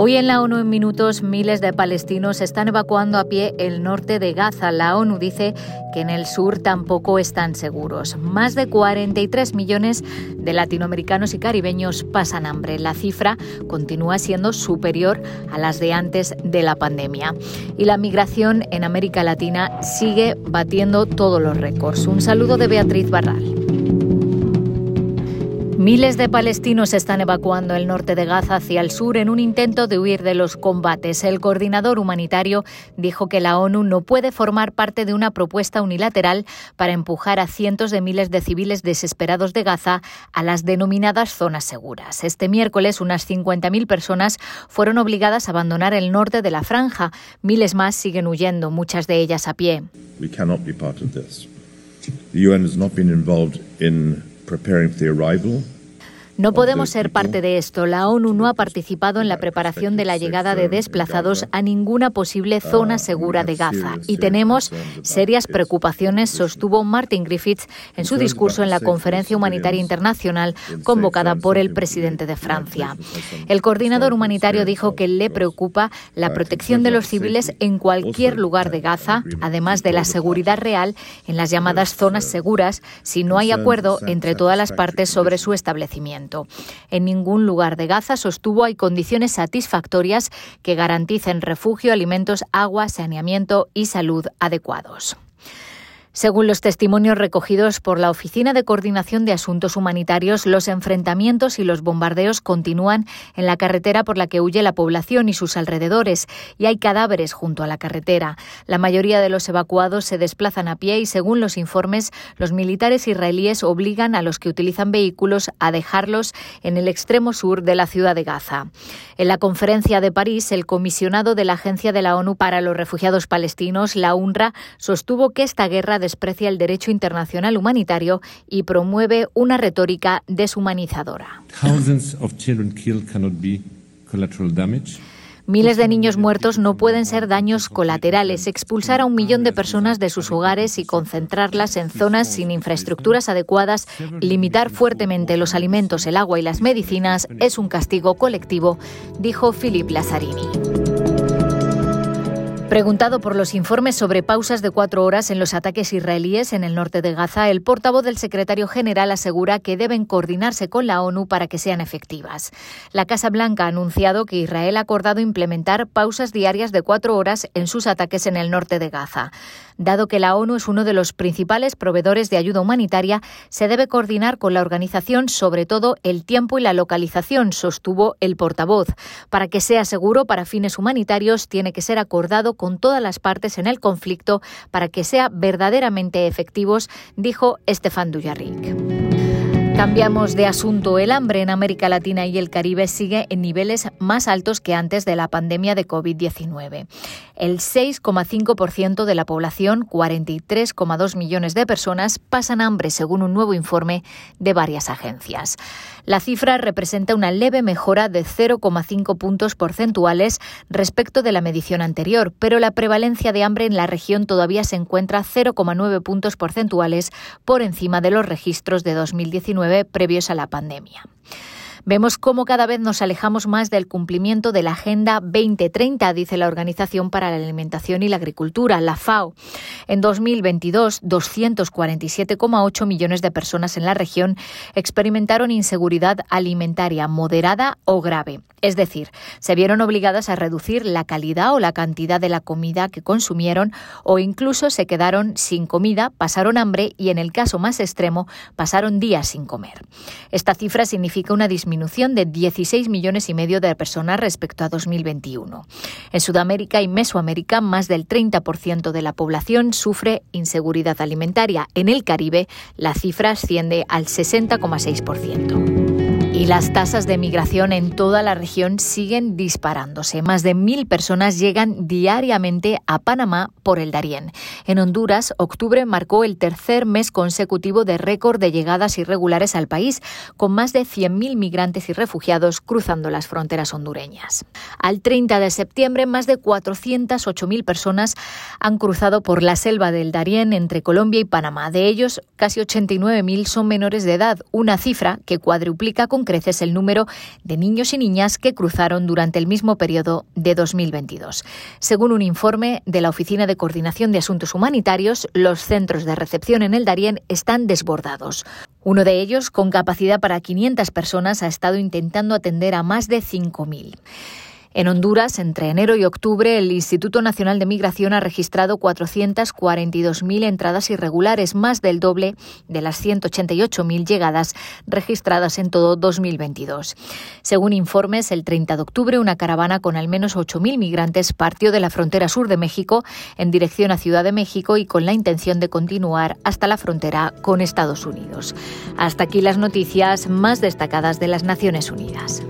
Hoy en la ONU en minutos miles de palestinos están evacuando a pie el norte de Gaza. La ONU dice que en el sur tampoco están seguros. Más de 43 millones de latinoamericanos y caribeños pasan hambre. La cifra continúa siendo superior a las de antes de la pandemia. Y la migración en América Latina sigue batiendo todos los récords. Un saludo de Beatriz Barral. Miles de palestinos están evacuando el norte de Gaza hacia el sur en un intento de huir de los combates. El coordinador humanitario dijo que la ONU no puede formar parte de una propuesta unilateral para empujar a cientos de miles de civiles desesperados de Gaza a las denominadas zonas seguras. Este miércoles unas 50.000 personas fueron obligadas a abandonar el norte de la franja. Miles más siguen huyendo, muchas de ellas a pie. No podemos ser parte de esto. La ONU no ha participado en la preparación de la llegada de desplazados a ninguna posible zona segura de Gaza. Y tenemos serias preocupaciones, sostuvo Martin Griffiths en su discurso en la Conferencia Humanitaria Internacional convocada por el presidente de Francia. El coordinador humanitario dijo que le preocupa la protección de los civiles en cualquier lugar de Gaza, además de la seguridad real en las llamadas zonas seguras, si no hay acuerdo entre todas las partes sobre su establecimiento. En ningún lugar de Gaza sostuvo hay condiciones satisfactorias que garanticen refugio, alimentos, agua, saneamiento y salud adecuados. Según los testimonios recogidos por la Oficina de Coordinación de Asuntos Humanitarios, los enfrentamientos y los bombardeos continúan en la carretera por la que huye la población y sus alrededores, y hay cadáveres junto a la carretera. La mayoría de los evacuados se desplazan a pie y, según los informes, los militares israelíes obligan a los que utilizan vehículos a dejarlos en el extremo sur de la ciudad de Gaza. En la conferencia de París, el comisionado de la Agencia de la ONU para los Refugiados Palestinos, la UNRWA, sostuvo que esta guerra desprecia el derecho internacional humanitario y promueve una retórica deshumanizadora. Miles de niños muertos no pueden ser daños colaterales. Expulsar a un millón de personas de sus hogares y concentrarlas en zonas sin infraestructuras adecuadas, limitar fuertemente los alimentos, el agua y las medicinas es un castigo colectivo, dijo Philip Lazzarini. Preguntado por los informes sobre pausas de cuatro horas en los ataques israelíes en el norte de Gaza, el portavoz del secretario general asegura que deben coordinarse con la ONU para que sean efectivas. La Casa Blanca ha anunciado que Israel ha acordado implementar pausas diarias de cuatro horas en sus ataques en el norte de Gaza. Dado que la ONU es uno de los principales proveedores de ayuda humanitaria, se debe coordinar con la organización sobre todo el tiempo y la localización, sostuvo el portavoz. Para que sea seguro para fines humanitarios, tiene que ser acordado con todas las partes en el conflicto para que sea verdaderamente efectivos, dijo Estefan Dujarric. Cambiamos de asunto. El hambre en América Latina y el Caribe sigue en niveles más altos que antes de la pandemia de COVID-19. El 6,5% de la población, 43,2 millones de personas, pasan hambre, según un nuevo informe de varias agencias. La cifra representa una leve mejora de 0,5 puntos porcentuales respecto de la medición anterior, pero la prevalencia de hambre en la región todavía se encuentra 0,9 puntos porcentuales por encima de los registros de 2019 previos a la pandemia. Vemos cómo cada vez nos alejamos más del cumplimiento de la Agenda 2030, dice la Organización para la Alimentación y la Agricultura, la FAO. En 2022, 247,8 millones de personas en la región experimentaron inseguridad alimentaria moderada o grave. Es decir, se vieron obligadas a reducir la calidad o la cantidad de la comida que consumieron o incluso se quedaron sin comida, pasaron hambre y en el caso más extremo pasaron días sin comer. Esta cifra significa una disminución de 16 millones y medio de personas respecto a 2021. En Sudamérica y Mesoamérica, más del 30% de la población sufre inseguridad alimentaria. En el Caribe, la cifra asciende al 60,6%. Y las tasas de migración en toda la región siguen disparándose. Más de mil personas llegan diariamente a Panamá por el Darién. En Honduras, octubre marcó el tercer mes consecutivo de récord de llegadas irregulares al país, con más de 100.000 migrantes y refugiados cruzando las fronteras hondureñas. Al 30 de septiembre, más de 408.000 personas han cruzado por la selva del Darién entre Colombia y Panamá. De ellos, casi 89.000 son menores de edad, una cifra que cuadruplica con creces el número de niños y niñas que cruzaron durante el mismo periodo de 2022. Según un informe de la Oficina de Coordinación de Asuntos Humanitarios, los centros de recepción en el Darién están desbordados. Uno de ellos, con capacidad para 500 personas, ha estado intentando atender a más de 5.000. En Honduras, entre enero y octubre, el Instituto Nacional de Migración ha registrado 442.000 entradas irregulares, más del doble de las 188.000 llegadas registradas en todo 2022. Según informes, el 30 de octubre, una caravana con al menos 8.000 migrantes partió de la frontera sur de México en dirección a Ciudad de México y con la intención de continuar hasta la frontera con Estados Unidos. Hasta aquí las noticias más destacadas de las Naciones Unidas.